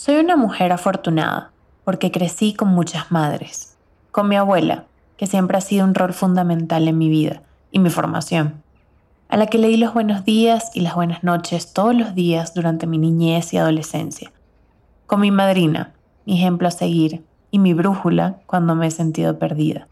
Soy una mujer afortunada porque crecí con muchas madres. Con mi abuela, que siempre ha sido un rol fundamental en mi vida y mi formación, a la que leí los buenos días y las buenas noches todos los días durante mi niñez y adolescencia. Con mi madrina, mi ejemplo a seguir y mi brújula cuando me he sentido perdida.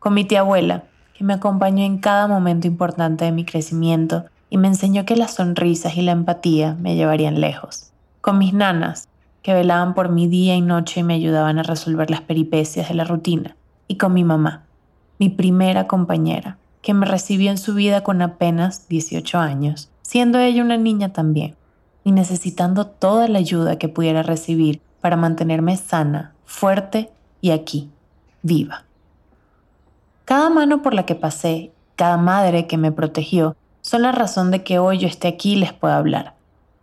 Con mi tía abuela, que me acompañó en cada momento importante de mi crecimiento y me enseñó que las sonrisas y la empatía me llevarían lejos. Con mis nanas, que velaban por mi día y noche y me ayudaban a resolver las peripecias de la rutina. Y con mi mamá, mi primera compañera, que me recibió en su vida con apenas 18 años, siendo ella una niña también, y necesitando toda la ayuda que pudiera recibir para mantenerme sana, fuerte y aquí, viva. Cada mano por la que pasé, cada madre que me protegió, son la razón de que hoy yo esté aquí y les pueda hablar.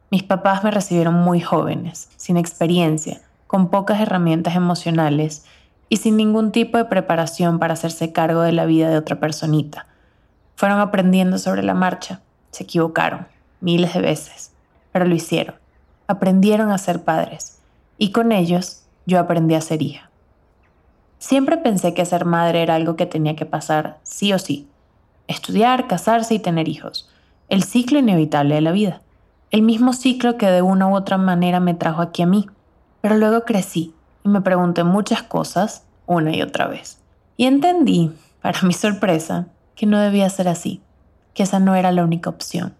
Mis papás me recibieron muy jóvenes, sin experiencia, con pocas herramientas emocionales y sin ningún tipo de preparación para hacerse cargo de la vida de otra personita. Fueron aprendiendo sobre la marcha, se equivocaron miles de veces, pero lo hicieron. Aprendieron a ser padres y con ellos yo aprendí a ser hija. Siempre pensé que ser madre era algo que tenía que pasar sí o sí. Estudiar, casarse y tener hijos. El ciclo inevitable de la vida. El mismo ciclo que de una u otra manera me trajo aquí a mí. Pero luego crecí y me pregunté muchas cosas una y otra vez. Y entendí, para mi sorpresa, que no debía ser así, que esa no era la única opción.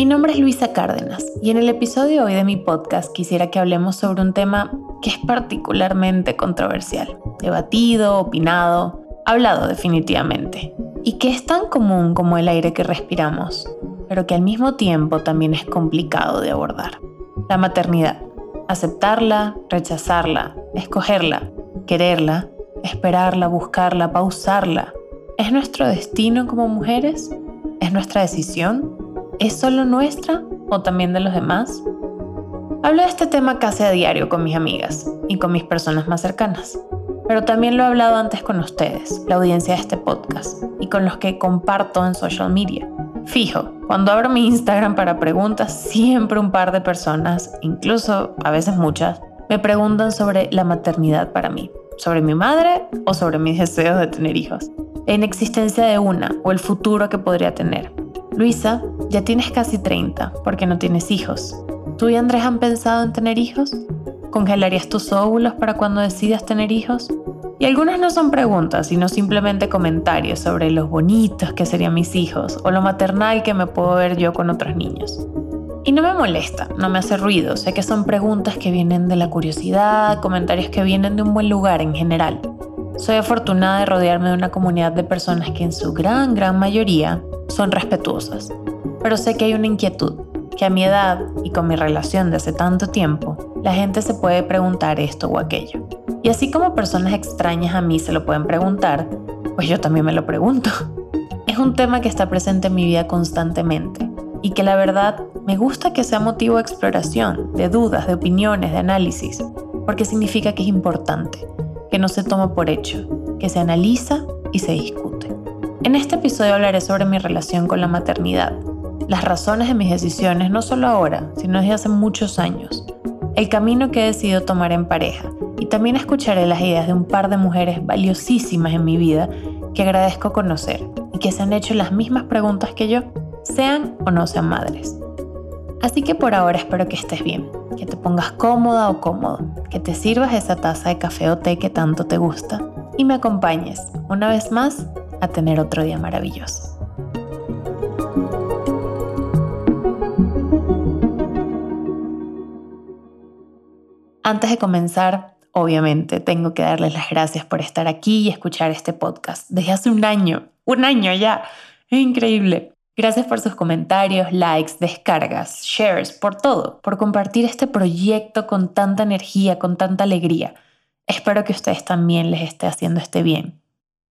Mi nombre es Luisa Cárdenas y en el episodio de hoy de mi podcast quisiera que hablemos sobre un tema que es particularmente controversial, debatido, opinado, hablado definitivamente, y que es tan común como el aire que respiramos, pero que al mismo tiempo también es complicado de abordar. La maternidad. Aceptarla, rechazarla, escogerla, quererla, esperarla, buscarla, pausarla. ¿Es nuestro destino como mujeres? ¿Es nuestra decisión? ¿Es solo nuestra o también de los demás? Hablo de este tema casi a diario con mis amigas y con mis personas más cercanas, pero también lo he hablado antes con ustedes, la audiencia de este podcast, y con los que comparto en social media. Fijo, cuando abro mi Instagram para preguntas, siempre un par de personas, incluso a veces muchas, me preguntan sobre la maternidad para mí, sobre mi madre o sobre mis deseos de tener hijos, la inexistencia de una o el futuro que podría tener. Luisa, ya tienes casi 30, porque no tienes hijos. ¿Tú y Andrés han pensado en tener hijos? ¿Congelarías tus óvulos para cuando decidas tener hijos? Y algunas no son preguntas, sino simplemente comentarios sobre los bonitos que serían mis hijos o lo maternal que me puedo ver yo con otros niños. Y no me molesta, no me hace ruido, sé que son preguntas que vienen de la curiosidad, comentarios que vienen de un buen lugar en general. Soy afortunada de rodearme de una comunidad de personas que en su gran, gran mayoría son respetuosas. Pero sé que hay una inquietud, que a mi edad y con mi relación de hace tanto tiempo, la gente se puede preguntar esto o aquello. Y así como personas extrañas a mí se lo pueden preguntar, pues yo también me lo pregunto. Es un tema que está presente en mi vida constantemente y que la verdad me gusta que sea motivo de exploración, de dudas, de opiniones, de análisis, porque significa que es importante, que no se toma por hecho, que se analiza y se discute. En este episodio hablaré sobre mi relación con la maternidad, las razones de mis decisiones no solo ahora, sino desde hace muchos años, el camino que he decidido tomar en pareja y también escucharé las ideas de un par de mujeres valiosísimas en mi vida que agradezco conocer y que se han hecho las mismas preguntas que yo, sean o no sean madres. Así que por ahora espero que estés bien, que te pongas cómoda o cómodo, que te sirvas esa taza de café o té que tanto te gusta y me acompañes una vez más a tener otro día maravilloso. Antes de comenzar, obviamente, tengo que darles las gracias por estar aquí y escuchar este podcast desde hace un año. Un año ya. Es increíble. Gracias por sus comentarios, likes, descargas, shares, por todo, por compartir este proyecto con tanta energía, con tanta alegría. Espero que ustedes también les esté haciendo este bien.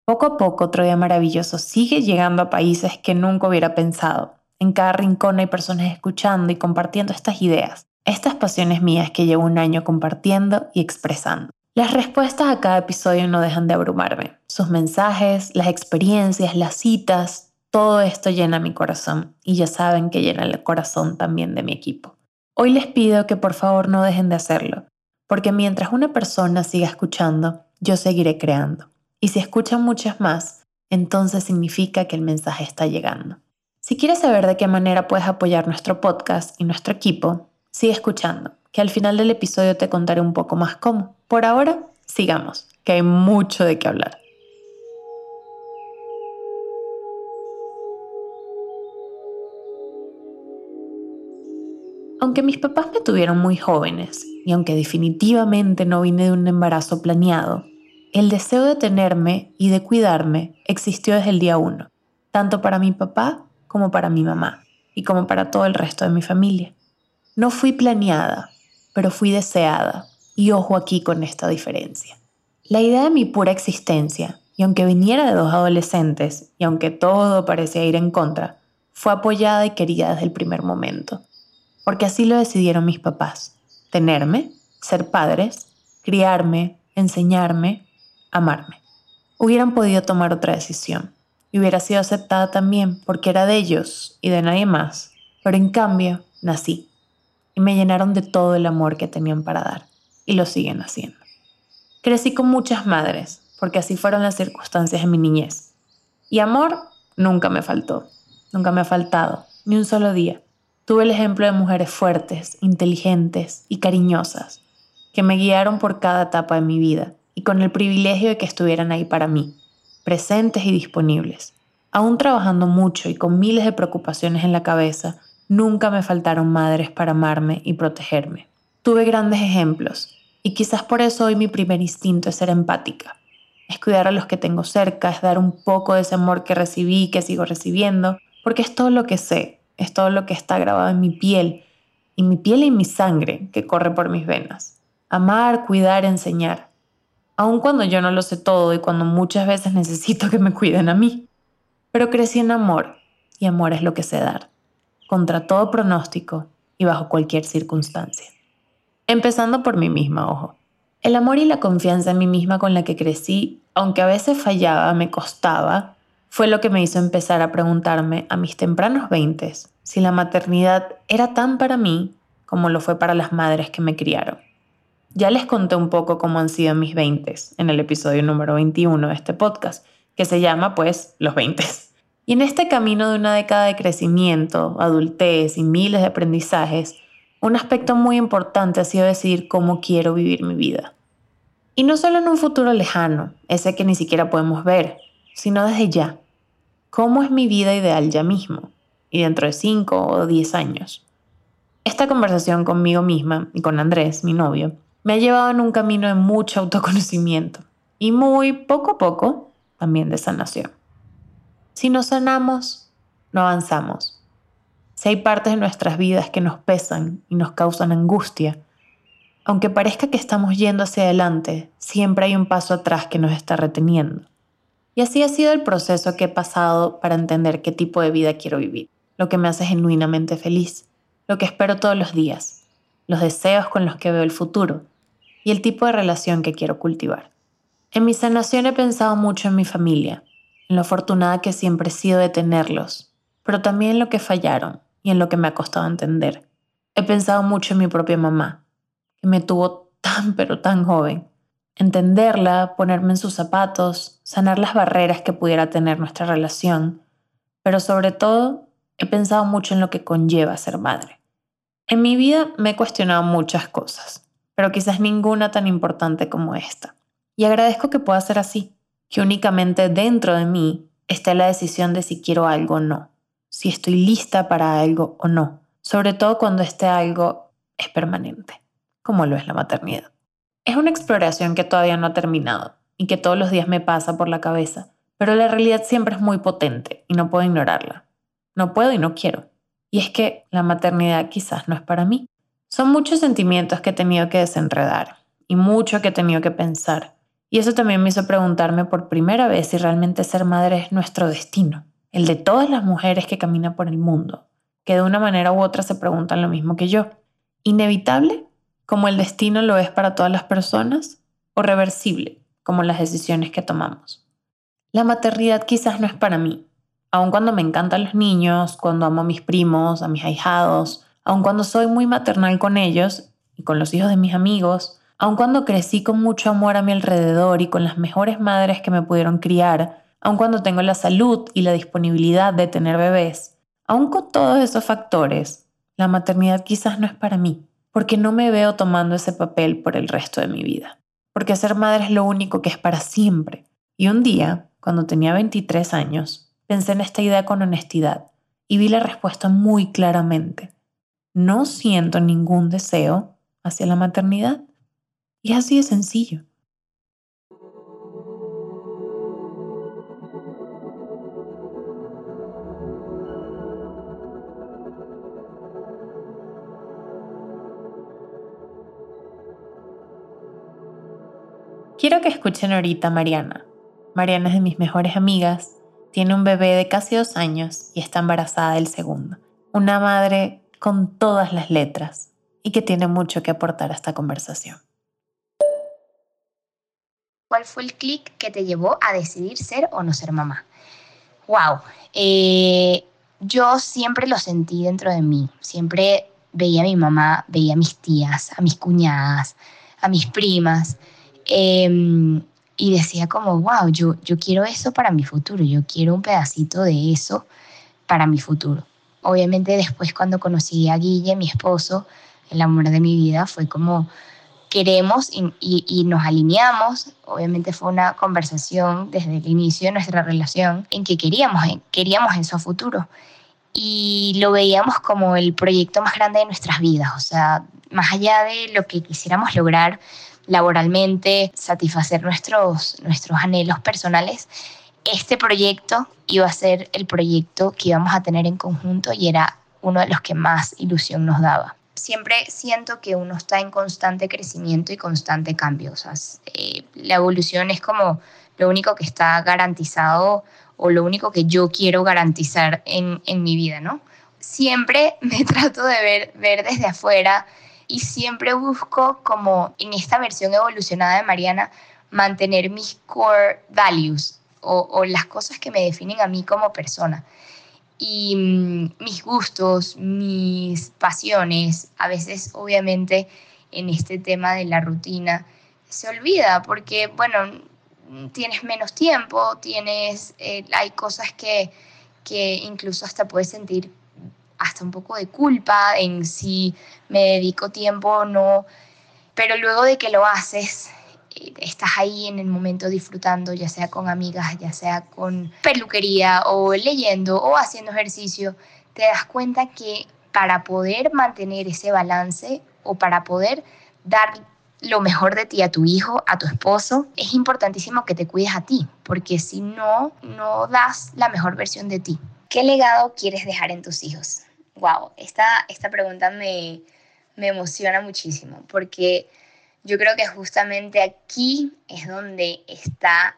Poco a poco, otro día maravilloso sigue llegando a países que nunca hubiera pensado. En cada rincón hay personas escuchando y compartiendo estas ideas estas pasiones mías que llevo un año compartiendo y expresando. Las respuestas a cada episodio no dejan de abrumarme. Sus mensajes, las experiencias, las citas, todo esto llena mi corazón y ya saben que llena el corazón también de mi equipo. Hoy les pido que por favor no dejen de hacerlo, porque mientras una persona siga escuchando, yo seguiré creando. Y si escuchan muchas más, entonces significa que el mensaje está llegando. Si quieres saber de qué manera puedes apoyar nuestro podcast y nuestro equipo, sigue escuchando, que al final del episodio te contaré un poco más cómo. Por ahora, sigamos, que hay mucho de qué hablar. Aunque mis papás me tuvieron muy jóvenes y aunque definitivamente no vine de un embarazo planeado, el deseo de tenerme y de cuidarme existió desde el día uno, tanto para mi papá como para mi mamá y como para todo el resto de mi familia. No fui planeada, pero fui deseada, y ojo aquí con esta diferencia. La idea de mi pura existencia, y aunque viniera de dos adolescentes, y aunque todo parecía ir en contra, fue apoyada y querida desde el primer momento, porque así lo decidieron mis papás, tenerme, ser padres, criarme, enseñarme, amarme. Hubieran podido tomar otra decisión y hubiera sido aceptada también porque era de ellos y de nadie más, pero en cambio nací y me llenaron de todo el amor que tenían para dar y lo siguen haciendo. Crecí con muchas madres porque así fueron las circunstancias de mi niñez y amor nunca me faltó, nunca me ha faltado, ni un solo día. Tuve el ejemplo de mujeres fuertes, inteligentes y cariñosas, que me guiaron por cada etapa de mi vida y con el privilegio de que estuvieran ahí para mí, presentes y disponibles. Aún trabajando mucho y con miles de preocupaciones en la cabeza, nunca me faltaron madres para amarme y protegerme. Tuve grandes ejemplos y quizás por eso hoy mi primer instinto es ser empática. Es cuidar a los que tengo cerca, es dar un poco de ese amor que recibí y que sigo recibiendo, porque es todo lo que sé es todo lo que está grabado en mi piel, y mi piel y mi sangre que corre por mis venas. Amar, cuidar, enseñar. Aun cuando yo no lo sé todo y cuando muchas veces necesito que me cuiden a mí. Pero crecí en amor, y amor es lo que sé dar, contra todo pronóstico y bajo cualquier circunstancia. Empezando por mí misma, ojo. El amor y la confianza en mí misma con la que crecí, aunque a veces fallaba, me costaba, fue lo que me hizo empezar a preguntarme a mis tempranos veintes si la maternidad era tan para mí como lo fue para las madres que me criaron. Ya les conté un poco cómo han sido mis veintes en el episodio número 21 de este podcast, que se llama pues Los veintes. Y en este camino de una década de crecimiento, adultez y miles de aprendizajes, un aspecto muy importante ha sido decidir cómo quiero vivir mi vida. Y no solo en un futuro lejano, ese que ni siquiera podemos ver, sino desde ya. ¿Cómo es mi vida ideal ya mismo? Y dentro de 5 o 10 años. Esta conversación conmigo misma y con Andrés, mi novio, me ha llevado en un camino de mucho autoconocimiento y muy poco a poco también de sanación. Si no sanamos, no avanzamos. Si hay partes de nuestras vidas que nos pesan y nos causan angustia, aunque parezca que estamos yendo hacia adelante, siempre hay un paso atrás que nos está reteniendo. Y así ha sido el proceso que he pasado para entender qué tipo de vida quiero vivir, lo que me hace genuinamente feliz, lo que espero todos los días, los deseos con los que veo el futuro y el tipo de relación que quiero cultivar. En mi sanación he pensado mucho en mi familia, en lo afortunada que siempre he sido de tenerlos, pero también en lo que fallaron y en lo que me ha costado entender. He pensado mucho en mi propia mamá, que me tuvo tan pero tan joven entenderla, ponerme en sus zapatos, sanar las barreras que pudiera tener nuestra relación, pero sobre todo he pensado mucho en lo que conlleva ser madre. En mi vida me he cuestionado muchas cosas, pero quizás ninguna tan importante como esta. Y agradezco que pueda ser así, que únicamente dentro de mí esté la decisión de si quiero algo o no, si estoy lista para algo o no, sobre todo cuando este algo es permanente, como lo es la maternidad. Es una exploración que todavía no ha terminado y que todos los días me pasa por la cabeza, pero la realidad siempre es muy potente y no puedo ignorarla. No puedo y no quiero. Y es que la maternidad quizás no es para mí. Son muchos sentimientos que he tenido que desenredar y mucho que he tenido que pensar. Y eso también me hizo preguntarme por primera vez si realmente ser madre es nuestro destino, el de todas las mujeres que caminan por el mundo, que de una manera u otra se preguntan lo mismo que yo. ¿Inevitable? como el destino lo es para todas las personas? o reversible, como las decisiones que tomamos. La maternidad quizás no es para mí, aun cuando me encantan los niños, cuando amo a mis primos, a mis ahijados, aun cuando soy muy maternal con ellos y con los hijos de mis amigos, aun cuando crecí con mucho amor a mi alrededor y con las mejores madres que me pudieron criar, aun cuando tengo la salud y la disponibilidad de tener bebés, aun con todos esos factores, la maternidad quizás no es para mí, porque no me veo tomando ese papel por el resto de mi vida, porque ser madre es lo único que es para siempre. Y un día, cuando tenía 23 años, pensé en esta idea con honestidad y vi la respuesta muy claramente. No siento ningún deseo hacia la maternidad. Y así de sencillo. Quiero que escuchen ahorita a Mariana. Mariana es de mis mejores amigas, tiene un bebé de casi dos años y está embarazada del segundo. Una madre con todas las letras y que tiene mucho que aportar a esta conversación. ¿Cuál fue el clic que te llevó a decidir ser o no ser mamá? Wow, eh, yo siempre lo sentí dentro de mí. Siempre veía a mi mamá, veía a mis tías, a mis cuñadas, a mis primas Em, y decía como, wow, yo, yo quiero eso para mi futuro, yo quiero un pedacito de eso para mi futuro. Obviamente después cuando conocí a Guille, mi esposo, el amor de mi vida, fue como queremos y, y, nos alineamos. Obviamente fue una conversación desde el inicio de nuestra relación en que queríamos, queríamos eso a futuro. Y lo veíamos como el proyecto más grande de nuestras vidas, o sea, más allá de lo que quisiéramos lograr laboralmente, satisfacer nuestros, nuestros anhelos personales, este proyecto iba a ser el proyecto que íbamos a tener en conjunto y era uno de los que más ilusión nos daba. Siempre siento que uno está en constante crecimiento y constante cambio. Eh, la evolución es como lo único que está garantizado o lo único que yo quiero garantizar en, en mi vida, ¿no? Siempre me trato de ver, ver desde afuera y siempre busco como en esta versión evolucionada de Mariana mantener mis core values o, las cosas que me definen a mí como persona. Y mm, mis gustos, mis pasiones, a veces obviamente en este tema de la rutina se olvida porque, bueno, tienes menos tiempo, tienes, eh, hay cosas que, que incluso hasta puedes sentir hasta un poco de culpa en si me dedico tiempo o no, pero luego de que lo haces, eh, estás ahí en el momento disfrutando, ya sea con amigas, ya sea con peluquería o leyendo o haciendo ejercicio, te das cuenta que para poder mantener ese balance o para poder dar lo mejor de ti a tu hijo, a tu esposo, es importantísimo que te cuides a ti, porque si no, no das la mejor versión de ti. ¿Qué legado quieres dejar en tus hijos? Wow, esta, esta pregunta me, me emociona muchísimo porque yo creo que justamente aquí es donde está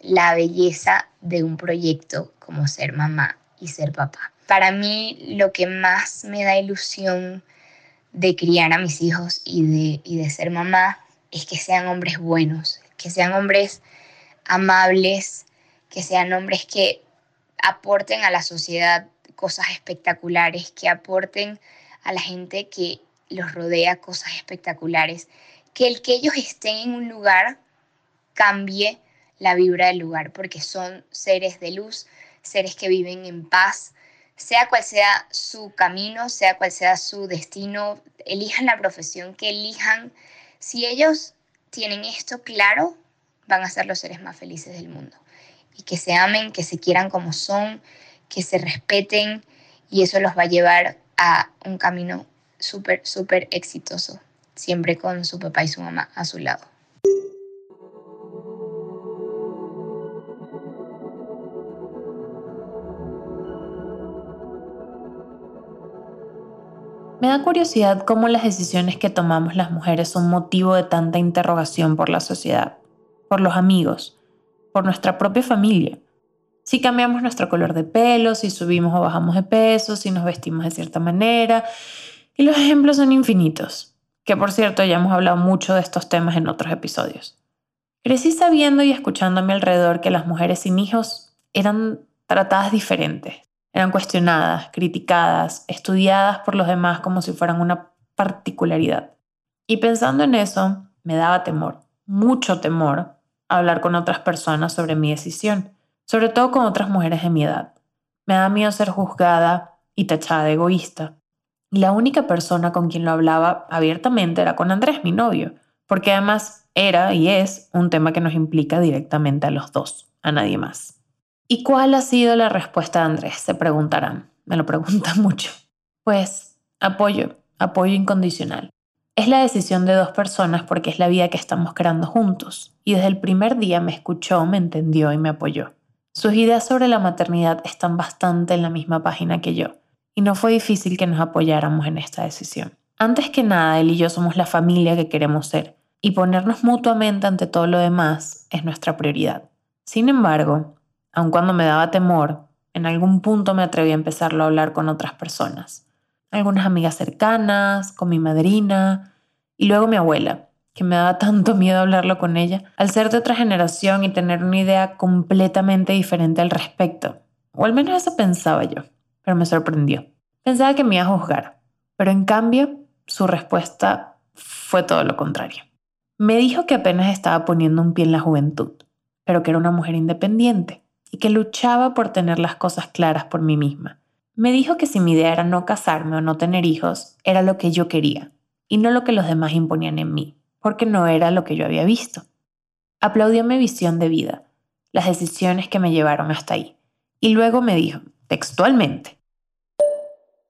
la belleza de un proyecto como ser mamá y ser papá. Para mí lo que más me da ilusión de criar a mis hijos y de, y de ser mamá es que sean hombres buenos, que sean hombres amables, que sean hombres que aporten a la sociedad cosas espectaculares, que aporten a la gente que los rodea cosas espectaculares, que el que ellos estén en un lugar cambie la vibra del lugar, porque son seres de luz, seres que viven en paz, sea cual sea su camino, sea cual sea su destino, elijan la profesión que elijan, si ellos tienen esto claro, van a ser los seres más felices del mundo. Y que se amen, que se quieran como son, que se respeten y eso los va a llevar a un camino súper, súper exitoso, siempre con su papá y su mamá a su lado. Me da curiosidad cómo las decisiones que tomamos las mujeres son motivo de tanta interrogación por la sociedad, por los amigos, por nuestra propia familia. Si cambiamos nuestro color de pelo, si subimos o bajamos de peso, si nos vestimos de cierta manera. Y los ejemplos son infinitos, que por cierto ya hemos hablado mucho de estos temas en otros episodios. Crecí sabiendo y escuchando a mi alrededor que las mujeres sin hijos eran tratadas diferentes, eran cuestionadas, criticadas, estudiadas por los demás como si fueran una particularidad. Y pensando en eso, me daba temor, mucho temor, hablar con otras personas sobre mi decisión, sobre todo con otras mujeres de mi edad. Me daba miedo ser juzgada y tachada de egoísta. Y la única persona con quien lo hablaba abiertamente era con Andrés, mi novio, porque además era y es un tema que nos implica directamente a los dos, a nadie más. ¿Y cuál ha sido la respuesta de Andrés? Se preguntarán. Me lo preguntan mucho. Pues apoyo, apoyo incondicional. Es la decisión de dos personas porque es la vida que estamos creando juntos. Y desde el primer día me escuchó, me entendió y me apoyó. Sus ideas sobre la maternidad están bastante en la misma página que yo. Y no fue difícil que nos apoyáramos en esta decisión. Antes que nada, él y yo somos la familia que queremos ser y ponernos mutuamente ante todo lo demás es nuestra prioridad. Sin embargo, aun cuando me daba temor, en algún punto me atreví a empezarlo a hablar con otras personas. Algunas amigas cercanas, con mi madrina y luego mi abuela, que me daba tanto miedo hablarlo con ella, al ser de otra generación y tener una idea completamente diferente al respecto. O al menos eso pensaba yo, pero me sorprendió. Pensaba que me iba a juzgar, pero en cambio su respuesta fue todo lo contrario. Me dijo que apenas estaba poniendo un pie en la juventud, pero que era una mujer independiente y que luchaba por tener las cosas claras por mí misma. Me dijo que si mi idea era no casarme o no tener hijos, era lo que yo quería, y no lo que los demás imponían en mí, porque no era lo que yo había visto. Aplaudió mi visión de vida, las decisiones que me llevaron hasta ahí, y luego me dijo, textualmente,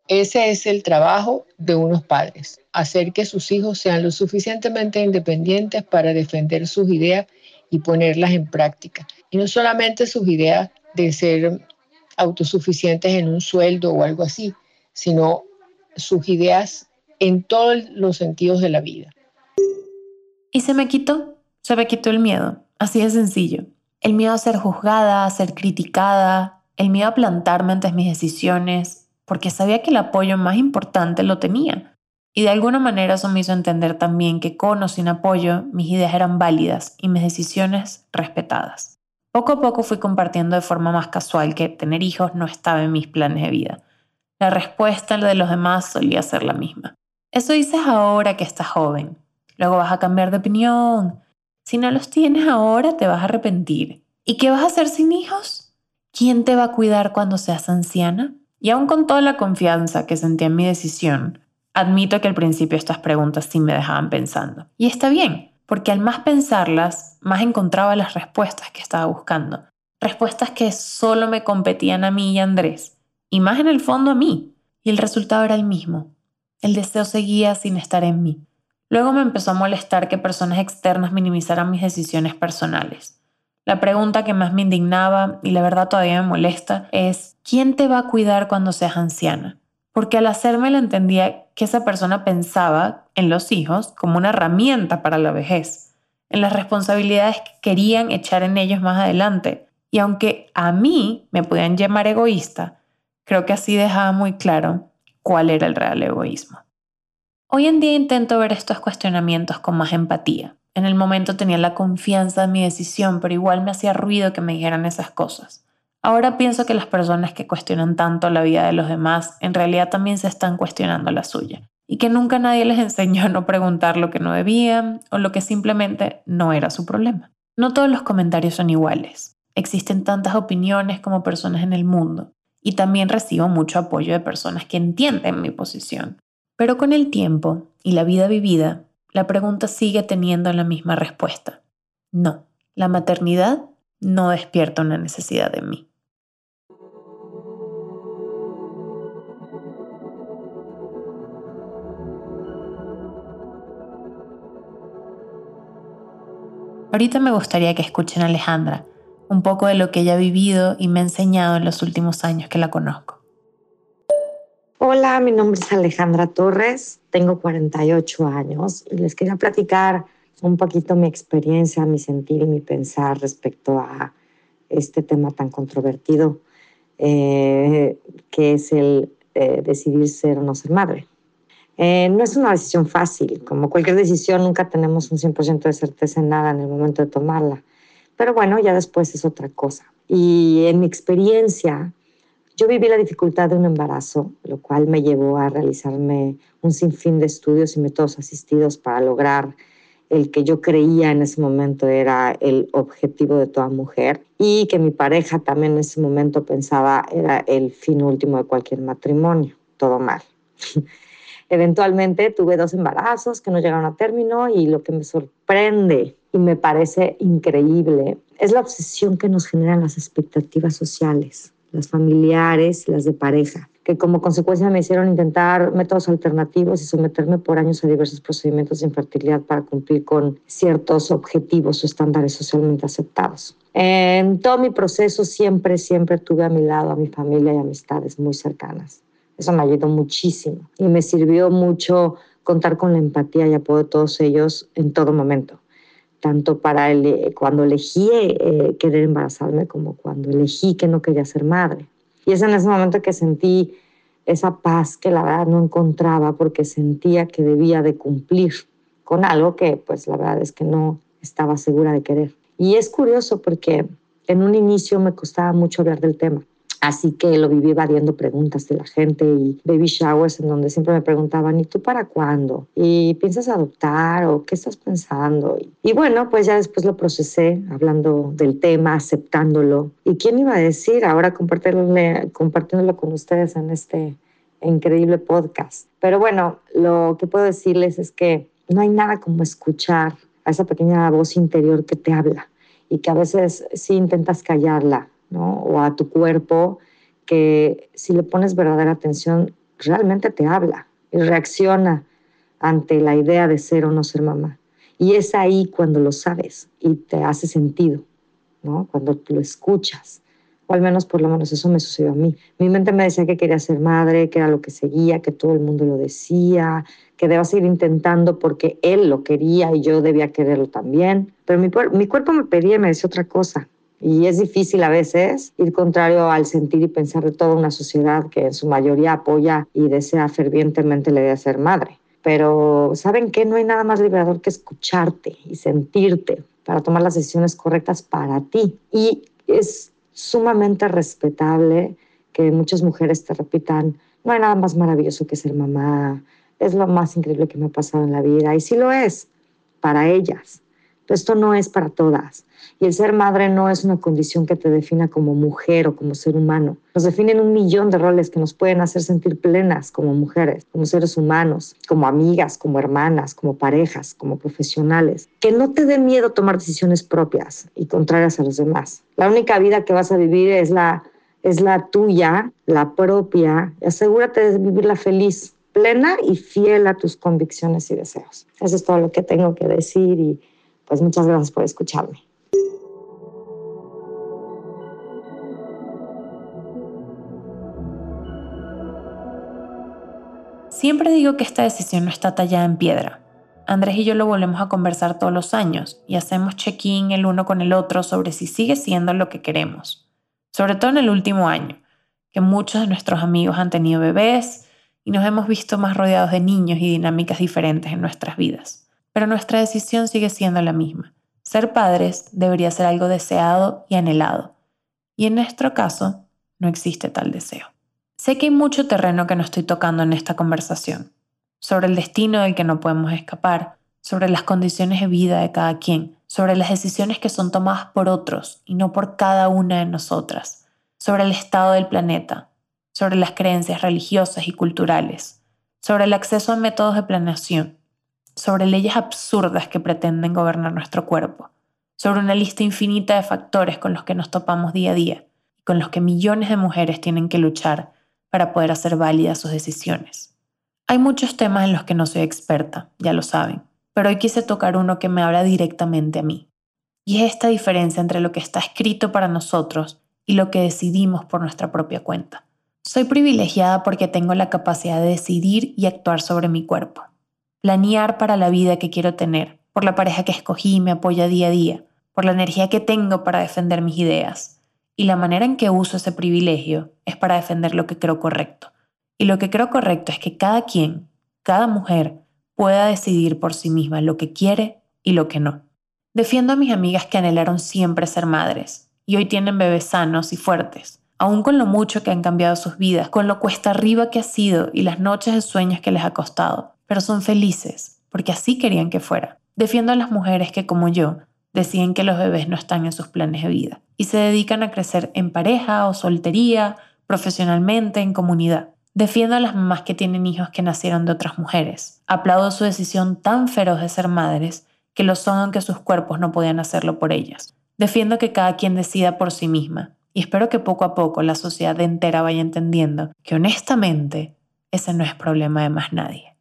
ese es el trabajo de unos padres, hacer que sus hijos sean lo suficientemente independientes para defender sus ideas y ponerlas en práctica. Y no solamente sus ideas de ser autosuficientes en un sueldo o algo así, sino sus ideas en todos los sentidos de la vida. Y se me quitó, se me quitó el miedo, así de sencillo. El miedo a ser juzgada, a ser criticada, el miedo a plantarme ante mis decisiones, porque sabía que el apoyo más importante lo tenía. Y de alguna manera eso me hizo entender también que con o sin apoyo mis ideas eran válidas y mis decisiones respetadas. Poco a poco fui compartiendo de forma más casual que tener hijos no estaba en mis planes de vida. La respuesta de los demás solía ser la misma. Eso dices ahora que estás joven. Luego vas a cambiar de opinión. Si no los tienes ahora, te vas a arrepentir. ¿Y qué vas a hacer sin hijos? ¿Quién te va a cuidar cuando seas anciana? Y aún con toda la confianza que sentía en mi decisión, admito que al principio estas preguntas sí me dejaban pensando. Y está bien, porque al más pensarlas, más encontraba las respuestas que estaba buscando. Respuestas que solo me competían a mí y a Andrés, y más en el fondo a mí. Y el resultado era el mismo. El deseo seguía sin estar en mí. Luego me empezó a molestar que personas externas minimizaran mis decisiones personales. La pregunta que más me indignaba y la verdad todavía me molesta es, ¿quién te va a cuidar cuando seas anciana? Porque al hacerme entendía que esa persona pensaba en los hijos como una herramienta para la vejez, en las responsabilidades que querían echar en ellos más adelante. Y aunque a mí me podían llamar egoísta, creo que así dejaba muy claro cuál era el real egoísmo. Hoy en día intento ver estos cuestionamientos con más empatía, en el momento tenía la confianza en mi decisión, pero igual me hacía ruido que me dijeran esas cosas. Ahora pienso que las personas que cuestionan tanto la vida de los demás en realidad también se están cuestionando la suya y que nunca nadie les enseñó a no preguntar lo que no debían o lo que simplemente no era su problema. No todos los comentarios son iguales. Existen tantas opiniones como personas en el mundo y también recibo mucho apoyo de personas que entienden mi posición. Pero con el tiempo y la vida vivida, la pregunta sigue teniendo la misma respuesta. No, la maternidad no despierta una necesidad en mí. Ahorita me gustaría que escuchen a Alejandra, un poco de lo que ella ha vivido y me ha enseñado en los últimos años que la conozco. Hola, mi nombre es Alejandra Torres, tengo 48 años y les quería platicar un poquito mi experiencia, mi sentir y mi pensar respecto a este tema tan controvertido eh, que es el eh, decidir ser o no ser madre. Eh, no es una decisión fácil, como cualquier decisión nunca tenemos un 100% de certeza en nada en el momento de tomarla, pero bueno, ya después es otra cosa. Y en mi experiencia, yo viví la dificultad de un embarazo, lo cual me llevó a realizarme un sinfín de estudios y métodos asistidos para lograr el que yo creía en ese momento era el objetivo de toda mujer y que mi pareja también en ese momento pensaba era el fin último de cualquier matrimonio. Todo mal. Eventualmente tuve dos embarazos que no llegaron a término y lo que me sorprende y me parece increíble es la obsesión que nos generan las expectativas sociales, las familiares las de pareja que como consecuencia me hicieron intentar métodos alternativos y someterme por años a diversos procedimientos de infertilidad para cumplir con ciertos objetivos o estándares socialmente aceptados. En todo mi proceso siempre, siempre tuve a mi lado a mi familia y amistades muy cercanas. Eso me ayudó muchísimo y me sirvió mucho contar con la empatía y apoyo de todos ellos en todo momento, tanto para el, cuando elegí eh, querer embarazarme como cuando elegí que no quería ser madre. Y es en ese momento que sentí esa paz que la verdad no encontraba porque sentía que debía de cumplir con algo que pues la verdad es que no estaba segura de querer. Y es curioso porque en un inicio me costaba mucho hablar del tema. Así que lo viví evadiendo preguntas de la gente y baby showers en donde siempre me preguntaban, ¿y tú para cuándo? ¿Y piensas adoptar o qué estás pensando? Y, bueno, pues ya después lo procesé hablando del tema, aceptándolo. ¿Y quién iba a decir ahora compartiéndolo con ustedes en este increíble podcast? Pero bueno, lo que puedo decirles es que no hay nada como escuchar a esa pequeña voz interior que te habla y que a veces sí intentas callarla o a tu cuerpo, que si le pones verdadera atención, realmente te habla y reacciona ante la idea de ser o no ser mamá. Y es ahí cuando lo sabes y te hace sentido, ¿no? Cuando lo escuchas. O al menos por lo menos eso me sucedió a mí. Mi mente me decía que quería ser madre, que era lo que seguía, que todo el mundo lo decía, que debía seguir intentando porque él lo quería y yo debía quererlo también. Pero mi, mi cuerpo me pedía y me decía otra cosa. Y es difícil a veces ir contrario al sentir y pensar de toda una sociedad que en su mayoría apoya y desea fervientemente la idea de ser madre. Pero ¿saben qué? No hay nada más liberador que escucharte y sentirte para tomar las decisiones correctas para ti. Y es sumamente respetable que muchas mujeres te repitan, no hay nada más maravilloso que ser mamá, es lo más increíble que me ha pasado en la vida. Y sí lo es, para ellas. Esto no es para todas. Y el ser madre no es una condición que te defina como mujer o como ser humano. Nos definen un millón de roles que nos pueden hacer sentir plenas como mujeres, como seres humanos, como amigas, como hermanas, como parejas, como profesionales. Que no te dé miedo tomar decisiones propias y contrarias a los demás. La única vida que vas a vivir es la, es la tuya, la propia. asegúrate de vivirla feliz, plena y fiel a tus convicciones y deseos. Eso es todo lo que tengo que decir y pues muchas gracias por escucharme. Siempre digo que esta decisión no está tallada en piedra. Andrés y yo lo volvemos a conversar todos los años y hacemos check-in el uno con el otro sobre si sigue siendo lo que queremos. Sobre todo en el último año, que muchos de nuestros amigos han tenido bebés y nos hemos visto más rodeados de niños y dinámicas diferentes en nuestras vidas. Pero nuestra decisión sigue siendo la misma. Ser padres debería ser algo deseado y anhelado. Y en nuestro caso, no existe tal deseo. Sé que hay mucho terreno que no estoy tocando en esta conversación, sobre el destino del que no podemos escapar, sobre las condiciones de vida de cada quien, sobre las decisiones que son tomadas por otros y no por cada una de nosotras, sobre el estado del planeta, sobre las creencias religiosas y culturales, sobre el acceso a métodos de planeación, sobre leyes absurdas que pretenden gobernar nuestro cuerpo, sobre una lista infinita de factores con los que nos topamos día a día y con los que millones de mujeres tienen que luchar para poder hacer válidas sus decisiones. Hay muchos temas en los que no soy experta, ya lo saben, pero hoy quise tocar uno que me habla directamente a mí. Y es esta diferencia entre lo que está escrito para nosotros y lo que decidimos por nuestra propia cuenta. Soy privilegiada porque tengo la capacidad de decidir y actuar sobre mi cuerpo, planear para la vida que quiero tener, por la pareja que escogí y me apoya día a día, por la energía que tengo para defender mis ideas, y la manera en que uso ese privilegio es para defender lo que creo correcto. Y lo que creo correcto es que cada quien, cada mujer pueda decidir por sí misma lo que quiere y lo que no. Defiendo a mis amigas que anhelaron siempre ser madres y hoy tienen bebés sanos y fuertes, aún con lo mucho que han cambiado sus vidas, con lo cuesta arriba que ha sido y las noches de sueños que les ha costado, pero son felices porque así querían que fuera. Defiendo a las mujeres que, como yo, deciden que los bebés no están en sus planes de vida y se dedican a crecer en pareja o soltería, profesionalmente, en comunidad. Defiendo a las mamás que tienen hijos que nacieron de otras mujeres. Aplaudo su decisión tan feroz de ser madres que lo son aunque sus cuerpos no podían hacerlo por ellas. Defiendo que cada quien decida por sí misma y espero que poco a poco la sociedad entera vaya entendiendo que honestamente ese no es problema de más nadie.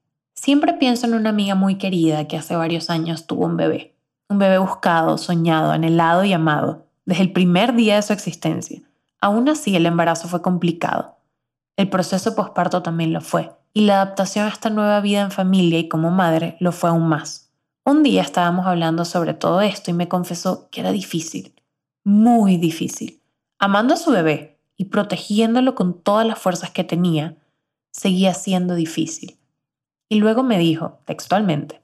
Siempre pienso en una amiga muy querida que hace varios años tuvo un bebé, un bebé buscado, soñado, anhelado y amado, desde el primer día de su existencia. Aún así el embarazo fue complicado. El proceso posparto también lo fue, y la adaptación a esta nueva vida en familia y como madre lo fue aún más. Un día estábamos hablando sobre todo esto y me confesó que era difícil, muy difícil. Amando a su bebé y protegiéndolo con todas las fuerzas que tenía, seguía siendo difícil. Y luego me dijo, textualmente,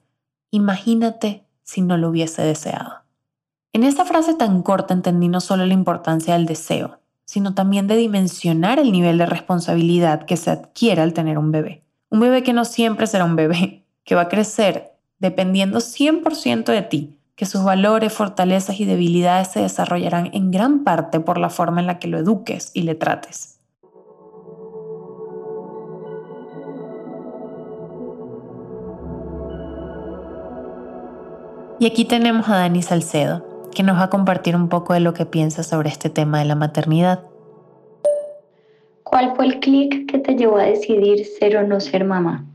imagínate si no lo hubiese deseado. En esta frase tan corta entendí no solo la importancia del deseo, sino también de dimensionar el nivel de responsabilidad que se adquiere al tener un bebé. Un bebé que no siempre será un bebé, que va a crecer dependiendo 100% de ti, que sus valores, fortalezas y debilidades se desarrollarán en gran parte por la forma en la que lo eduques y le trates. Y aquí tenemos a Dani Salcedo, que nos va a compartir un poco de lo que piensa sobre este tema de la maternidad. ¿Cuál fue el clic que te llevó a decidir ser o no ser mamá?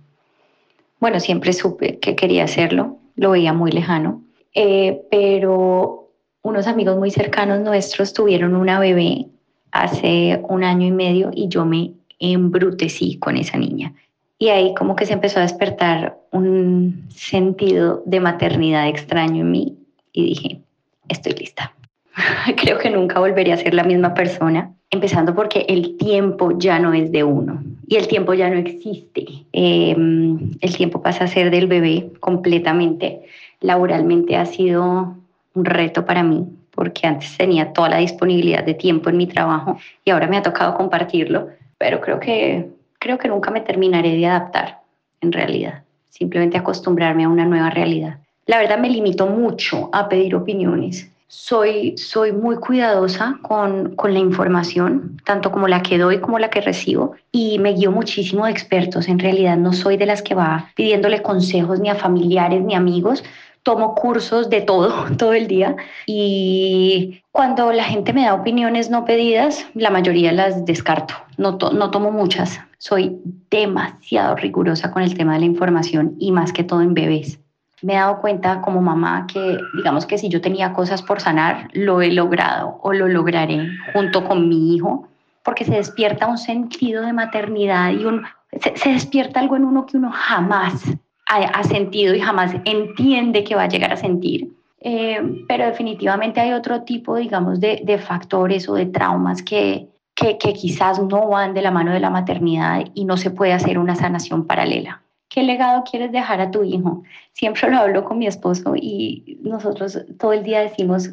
Bueno, siempre supe que quería hacerlo, lo veía muy lejano, eh, pero unos amigos muy cercanos nuestros tuvieron una bebé hace un año y medio y yo me embrutecí con esa niña. Y ahí como que se empezó a despertar un sentido de maternidad extraño en mí y dije, estoy lista. Creo que nunca volvería a ser la misma persona empezando porque el tiempo ya no es de uno y el tiempo ya no existe. Em, el tiempo pasa a ser del bebé completamente. Laboralmente ha sido un reto para mí porque antes tenía toda la disponibilidad de tiempo en mi trabajo y ahora me ha tocado compartirlo, pero creo que, creo que nunca me terminaré de adaptar en realidad, simplemente acostumbrarme a una nueva realidad. La verdad me limito mucho a pedir opiniones soy, soy muy cuidadosa con, con, la información, tanto como la que doy como la que recibo, y me guío muchísimo de expertos. En realidad no soy de las que va pidiéndole consejos ni a familiares ni amigos. Tomo cursos de todo, todo el día. Y cuando la gente me da opiniones no pedidas, la mayoría las descarto. No, no tomo muchas. Soy demasiado rigurosa con el tema de la información y más que todo en bebés me he dado cuenta como mamá que, digamos que si yo tenía cosas por sanar, lo he logrado o lo lograré junto con mi hijo, porque se despierta un sentido de maternidad y un, se, despierta algo en uno que uno jamás ha, sentido y jamás entiende que va a llegar a sentir. Eh, pero definitivamente hay otro tipo, digamos, de, de factores o de traumas que, que, que quizás no van de la mano de la maternidad y no se puede hacer una sanación paralela. ¿Qué legado quieres dejar a tu hijo? Siempre lo hablo con mi esposo y nosotros todo el día decimos,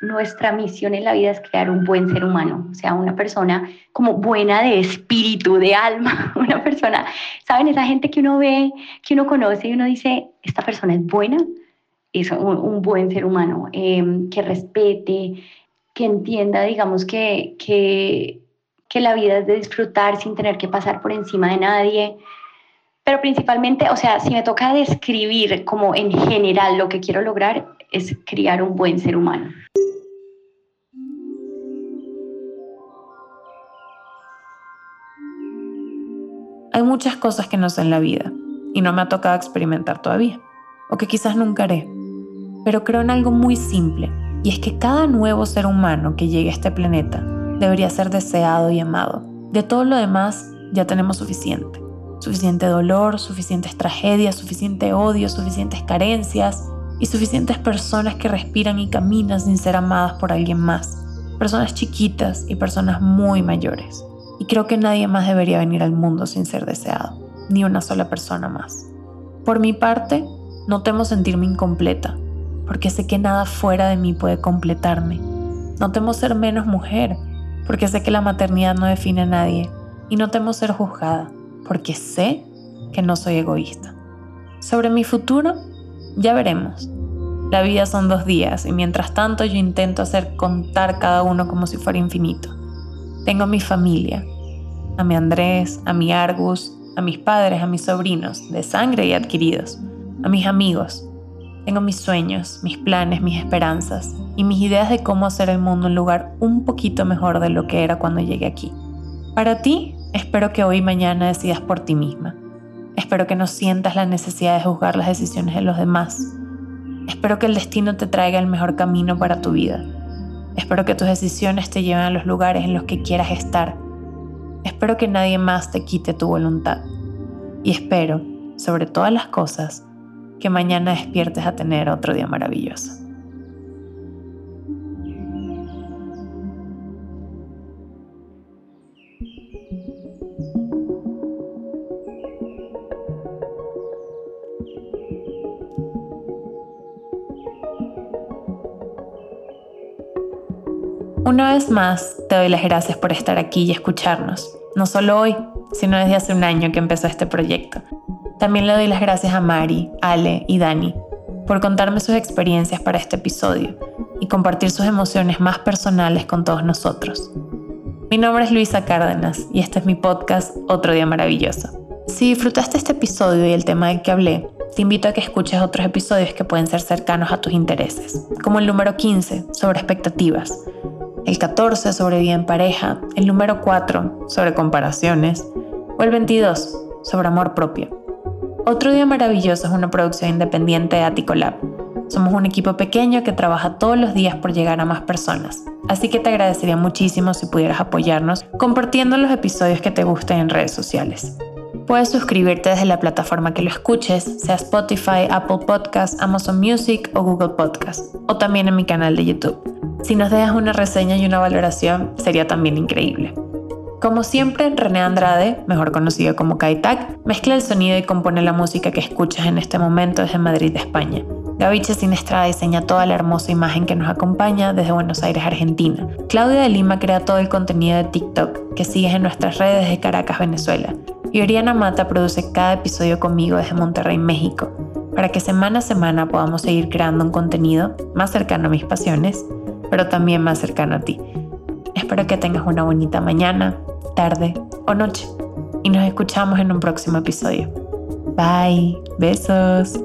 nuestra misión en la vida es crear un buen ser humano, o sea, una persona como buena de espíritu, de alma, una persona, ¿saben? Esa gente que uno ve, que uno conoce y uno dice, esta persona es buena, es un, buen ser humano, em, que respete, que entienda, digamos, que, que, que la vida es de disfrutar sin tener que pasar por encima de nadie, pero principalmente, o sea, si me toca describir como en general lo que quiero lograr, es criar un buen ser humano. Hay muchas cosas que no sé en la vida y no me ha tocado experimentar todavía, o que quizás nunca haré, pero creo en algo muy simple, y es que cada nuevo ser humano que llegue a este planeta debería ser deseado y amado. De todo lo demás ya tenemos suficiente suficiente dolor, suficientes tragedias, suficiente odio, suficientes carencias y suficientes personas que respiran y caminan sin ser amadas por alguien más. Personas chiquitas y personas muy mayores. Y creo que nadie más debería venir al mundo sin ser deseado. ni una sola persona más. Por mi parte, no temo sentirme incompleta, porque sé que nada fuera de mí puede completarme. No temo ser menos mujer, porque sé que la maternidad no define a nadie. Y no temo ser juzgada, porque sé que no soy egoísta. Sobre mi futuro, ya veremos. La vida son dos días y mientras tanto yo intento hacer contar cada uno como si fuera infinito. Tengo mi familia, a mi Andrés, a mi Argus, a mis padres, a mis sobrinos, de sangre y adquiridos, a mis amigos. Tengo mis sueños, mis planes, mis esperanzas y mis ideas de cómo hacer el mundo un lugar un poquito mejor de lo que era cuando llegué aquí. Para ti, espero que hoy y mañana decidas por ti misma. Espero que no sientas la necesidad de juzgar las decisiones de los demás. Espero que el destino te traiga el mejor camino para tu vida. Espero que tus decisiones te lleven a los lugares en los que quieras estar Espero que nadie más te quite tu voluntad. Y espero, sobre todas las cosas, que mañana despiertes a tener otro día maravilloso. Una vez más, te doy las gracias por estar aquí y escucharnos, no solo hoy, sino desde hace un año que empezó este proyecto. También le doy las gracias a Mari, Ale y Dani por contarme sus experiencias para este episodio y compartir sus emociones más personales con todos nosotros. Mi nombre es Luisa Cárdenas y este es mi podcast Otro Día Maravilloso. Si disfrutaste este episodio y el tema del que hablé, te invito a que escuches otros episodios que pueden ser cercanos a tus intereses, como el número 15 sobre expectativas, el 14 sobre vida en pareja, el número 4 sobre comparaciones o el 22 sobre amor propio. Otro Día Maravilloso es una producción independiente de Aticolab. Somos un equipo pequeño que trabaja todos los días por llegar a más personas, así que te agradecería muchísimo si pudieras apoyarnos compartiendo los episodios que te gusten en redes sociales. Puedes suscribirte desde la plataforma que lo escuches, sea Spotify, Apple Podcasts, Amazon Music o Google Podcasts, o también en mi canal de YouTube. Si nos dejas una reseña y una valoración, sería también increíble. Como siempre, René Andrade, mejor conocido como Kaitak, mezcla el sonido y compone la música que escuchas en este momento desde Madrid, España. Gaviche Sinestrada diseña toda la hermosa imagen que nos acompaña desde Buenos Aires, Argentina. Claudia de Lima crea todo el contenido de TikTok que sigues en nuestras redes de Caracas, Venezuela. Y Oriana Mata produce cada episodio conmigo desde Monterrey, México, para que semana a semana podamos seguir creando un contenido más cercano a mis pasiones pero también más cercano a ti. Espero que tengas una bonita mañana, tarde o noche y nos escuchamos en un próximo episodio. Bye, besos.